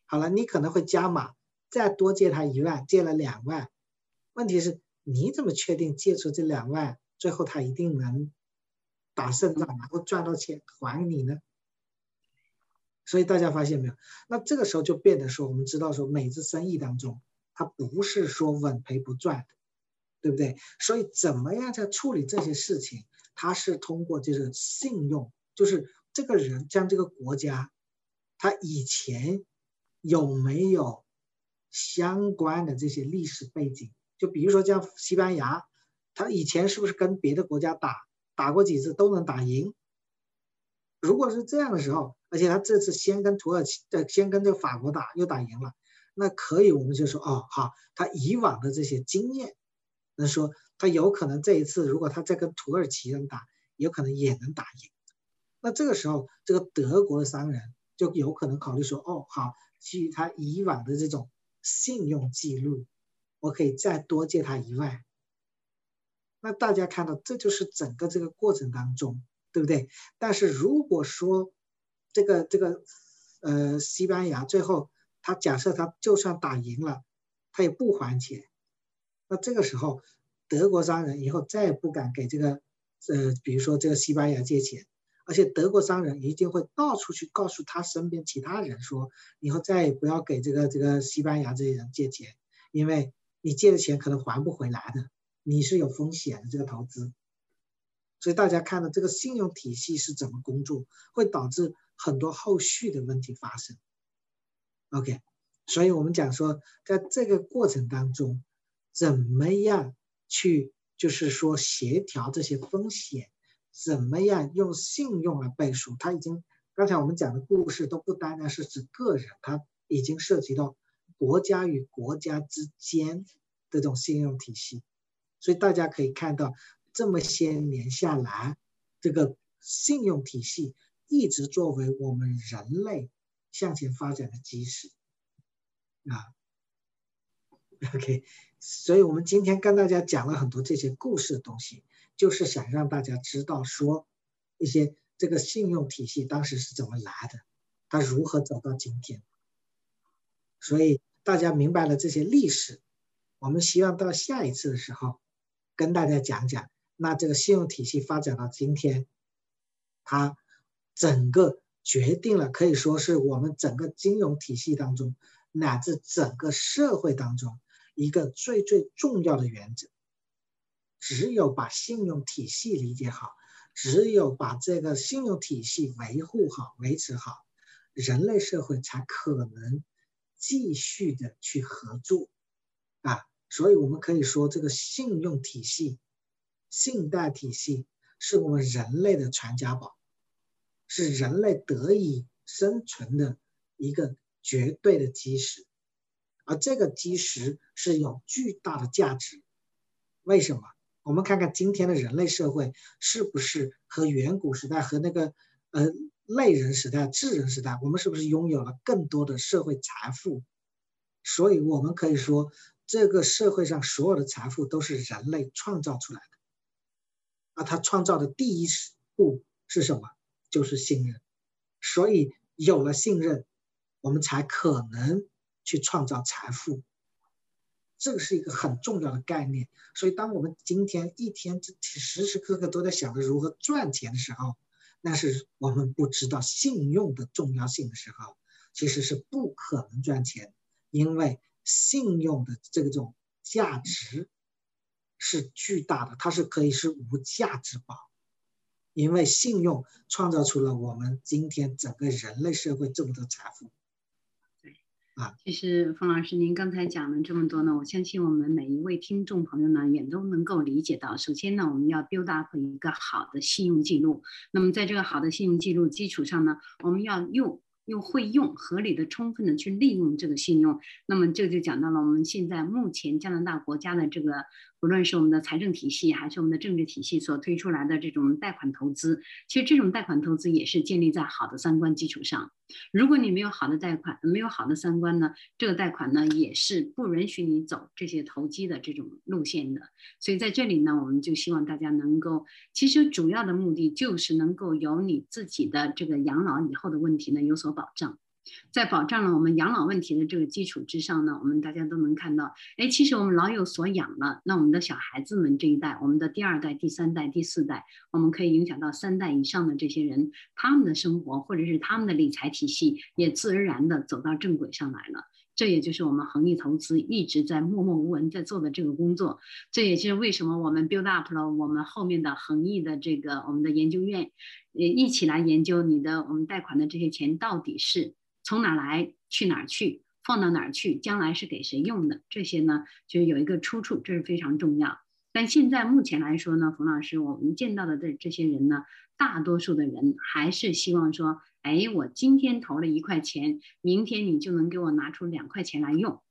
好了，你可能会加码，再多借他一万，借了两万。问题是，你怎么确定借出这两万，最后他一定能？打胜仗，然后赚到钱还你呢？所以大家发现没有？那这个时候就变得说，我们知道说，每次生意当中，它不是说稳赔不赚的，对不对？所以怎么样在处理这些事情？它是通过就是信用，就是这个人将这个国家，他以前有没有相关的这些历史背景？就比如说像西班牙，他以前是不是跟别的国家打？打过几次都能打赢。如果是这样的时候，而且他这次先跟土耳其，呃，先跟这个法国打，又打赢了，那可以，我们就说，哦，好，他以往的这些经验，那说他有可能这一次，如果他再跟土耳其人打，有可能也能打赢。那这个时候，这个德国的商人就有可能考虑说，哦，好，基于他以往的这种信用记录，我可以再多借他一万。那大家看到，这就是整个这个过程当中，对不对？但是如果说这个这个呃西班牙最后他假设他就算打赢了，他也不还钱，那这个时候德国商人以后再也不敢给这个呃比如说这个西班牙借钱，而且德国商人一定会到处去告诉他身边其他人说，以后再也不要给这个这个西班牙这些人借钱，因为你借的钱可能还不回来的。你是有风险的这个投资，所以大家看到这个信用体系是怎么工作，会导致很多后续的问题发生。OK，所以我们讲说，在这个过程当中，怎么样去就是说协调这些风险，怎么样用信用来背书？它已经刚才我们讲的故事都不单单是指个人，它已经涉及到国家与国家之间的这种信用体系。所以大家可以看到，这么些年下来，这个信用体系一直作为我们人类向前发展的基石啊。OK，所以我们今天跟大家讲了很多这些故事的东西，就是想让大家知道说一些这个信用体系当时是怎么来的，它如何走到今天。所以大家明白了这些历史，我们希望到下一次的时候。跟大家讲讲，那这个信用体系发展到今天，它整个决定了，可以说是我们整个金融体系当中，乃至整个社会当中一个最最重要的原则。只有把信用体系理解好，只有把这个信用体系维护好、维持好，人类社会才可能继续的去合作啊。所以，我们可以说，这个信用体系、信贷体系是我们人类的传家宝，是人类得以生存的一个绝对的基石。而这个基石是有巨大的价值。为什么？我们看看今天的人类社会是不是和远古时代和那个呃类人时代、智人时代，我们是不是拥有了更多的社会财富？所以我们可以说，这个社会上所有的财富都是人类创造出来的。而他创造的第一步是什么？就是信任。所以有了信任，我们才可能去创造财富。这个是一个很重要的概念。所以，当我们今天一天时时刻刻都在想着如何赚钱的时候，那是我们不知道信用的重要性的时候，其实是不可能赚钱。因为信用的这种价值是巨大的，它是可以是无价之宝。因为信用创造出了我们今天整个人类社会这么多财富。对，啊，其实冯老师您刚才讲了这么多呢，我相信我们每一位听众朋友呢也都能够理解到。首先呢，我们要 build up 一个好的信用记录。那么在这个好的信用记录基础上呢，我们要用。又会用合理的、充分的去利用这个信用，那么这就讲到了我们现在目前加拿大国家的这个，不论是我们的财政体系还是我们的政治体系所推出来的这种贷款投资，其实这种贷款投资也是建立在好的三观基础上。如果你没有好的贷款，没有好的三观呢，这个贷款呢也是不允许你走这些投机的这种路线的。所以在这里呢，我们就希望大家能够，其实主要的目的就是能够有你自己的这个养老以后的问题呢有所保障。在保障了我们养老问题的这个基础之上呢，我们大家都能看到，哎，其实我们老有所养了，那我们的小孩子们这一代，我们的第二代、第三代、第四代，我们可以影响到三代以上的这些人，他们的生活或者是他们的理财体系也自然而然的走到正轨上来了。这也就是我们恒益投资一直在默默无闻在做的这个工作。这也就是为什么我们 build up 了我们后面的恒益的这个我们的研究院，也一起来研究你的我们贷款的这些钱到底是。从哪来去哪去，放到哪去，将来是给谁用的？这些呢，就有一个出处，这是非常重要。但现在目前来说呢，冯老师，我们见到的这这些人呢，大多数的人还是希望说，哎，我今天投了一块钱，明天你就能给我拿出两块钱来用。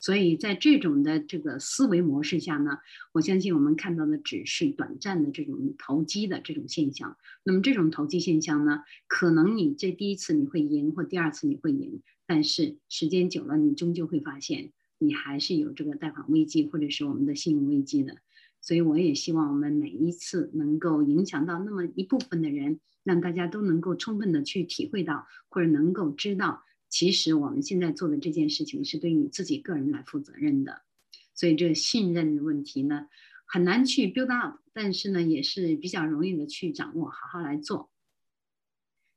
所以在这种的这个思维模式下呢，我相信我们看到的只是短暂的这种投机的这种现象。那么这种投机现象呢，可能你这第一次你会赢，或第二次你会赢，但是时间久了，你终究会发现你还是有这个贷款危机或者是我们的信用危机的。所以我也希望我们每一次能够影响到那么一部分的人，让大家都能够充分的去体会到，或者能够知道。其实我们现在做的这件事情是对你自己个人来负责任的，所以这个信任的问题呢很难去 build up，但是呢也是比较容易的去掌握，好好来做。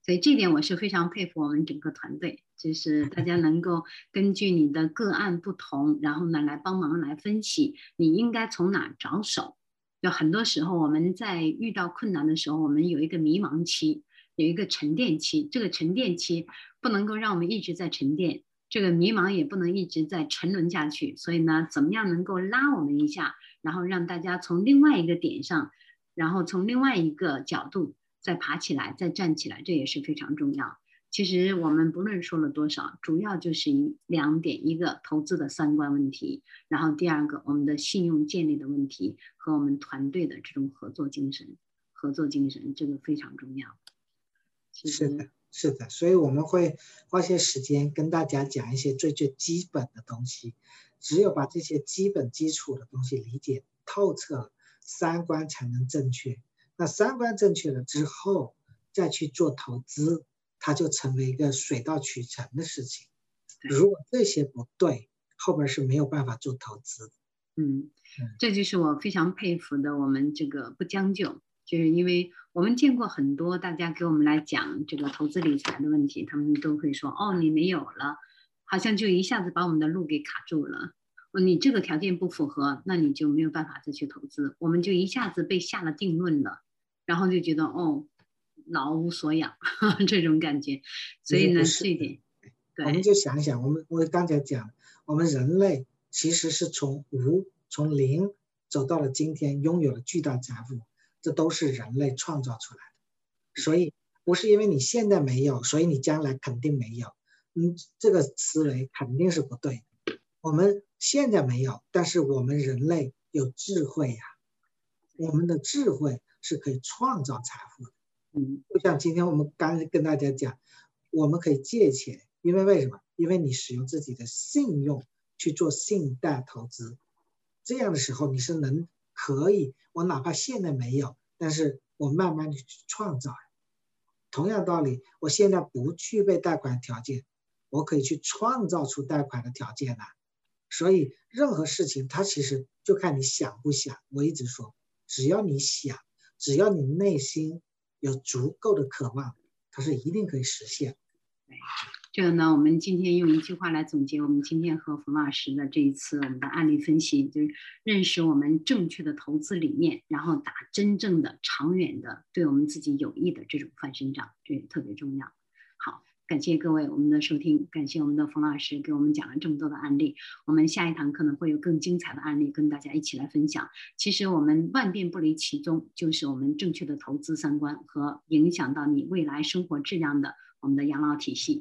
所以这点我是非常佩服我们整个团队，就是大家能够根据你的个案不同，然后呢来帮忙来分析你应该从哪着手。有很多时候我们在遇到困难的时候，我们有一个迷茫期。有一个沉淀期，这个沉淀期不能够让我们一直在沉淀，这个迷茫也不能一直在沉沦下去。所以呢，怎么样能够拉我们一下，然后让大家从另外一个点上，然后从另外一个角度再爬起来，再站起来，这也是非常重要。其实我们不论说了多少，主要就是一两点：一个投资的三观问题，然后第二个我们的信用建立的问题和我们团队的这种合作精神。合作精神这个非常重要。是的，是的，所以我们会花些时间跟大家讲一些最最基本的东西。只有把这些基本基础的东西理解透彻，三观才能正确。那三观正确了之后，再去做投资，它就成为一个水到渠成的事情。如果这些不对，后边是没有办法做投资。嗯，这就是我非常佩服的，我们这个不将就。就是因为我们见过很多大家给我们来讲这个投资理财的问题，他们都会说：“哦，你没有了，好像就一下子把我们的路给卡住了。哦，你这个条件不符合，那你就没有办法再去投资。我们就一下子被下了定论了，然后就觉得哦，老无所养 这种感觉。所以呢，这一点，我们就想想，我们我刚才讲，我们人类其实是从无从零走到了今天，拥有了巨大财富。这都是人类创造出来的，所以不是因为你现在没有，所以你将来肯定没有。嗯，这个思维肯定是不对。我们现在没有，但是我们人类有智慧呀，我们的智慧是可以创造财富的。嗯，就像今天我们刚跟大家讲，我们可以借钱，因为为什么？因为你使用自己的信用去做信贷投资，这样的时候你是能可以，我哪怕现在没有，但是我慢慢的去创造。同样道理，我现在不具备贷款条件，我可以去创造出贷款的条件来。所以任何事情，它其实就看你想不想。我一直说，只要你想，只要你内心有足够的渴望，它是一定可以实现。这个呢，我们今天用一句话来总结我们今天和冯老师的这一次我们的案例分析，就是认识我们正确的投资理念，然后打真正的长远的对我们自己有益的这种翻身仗，这也特别重要。感谢各位我们的收听，感谢我们的冯老师给我们讲了这么多的案例。我们下一堂课呢会有更精彩的案例跟大家一起来分享。其实我们万变不离其宗，就是我们正确的投资三观和影响到你未来生活质量的我们的养老体系。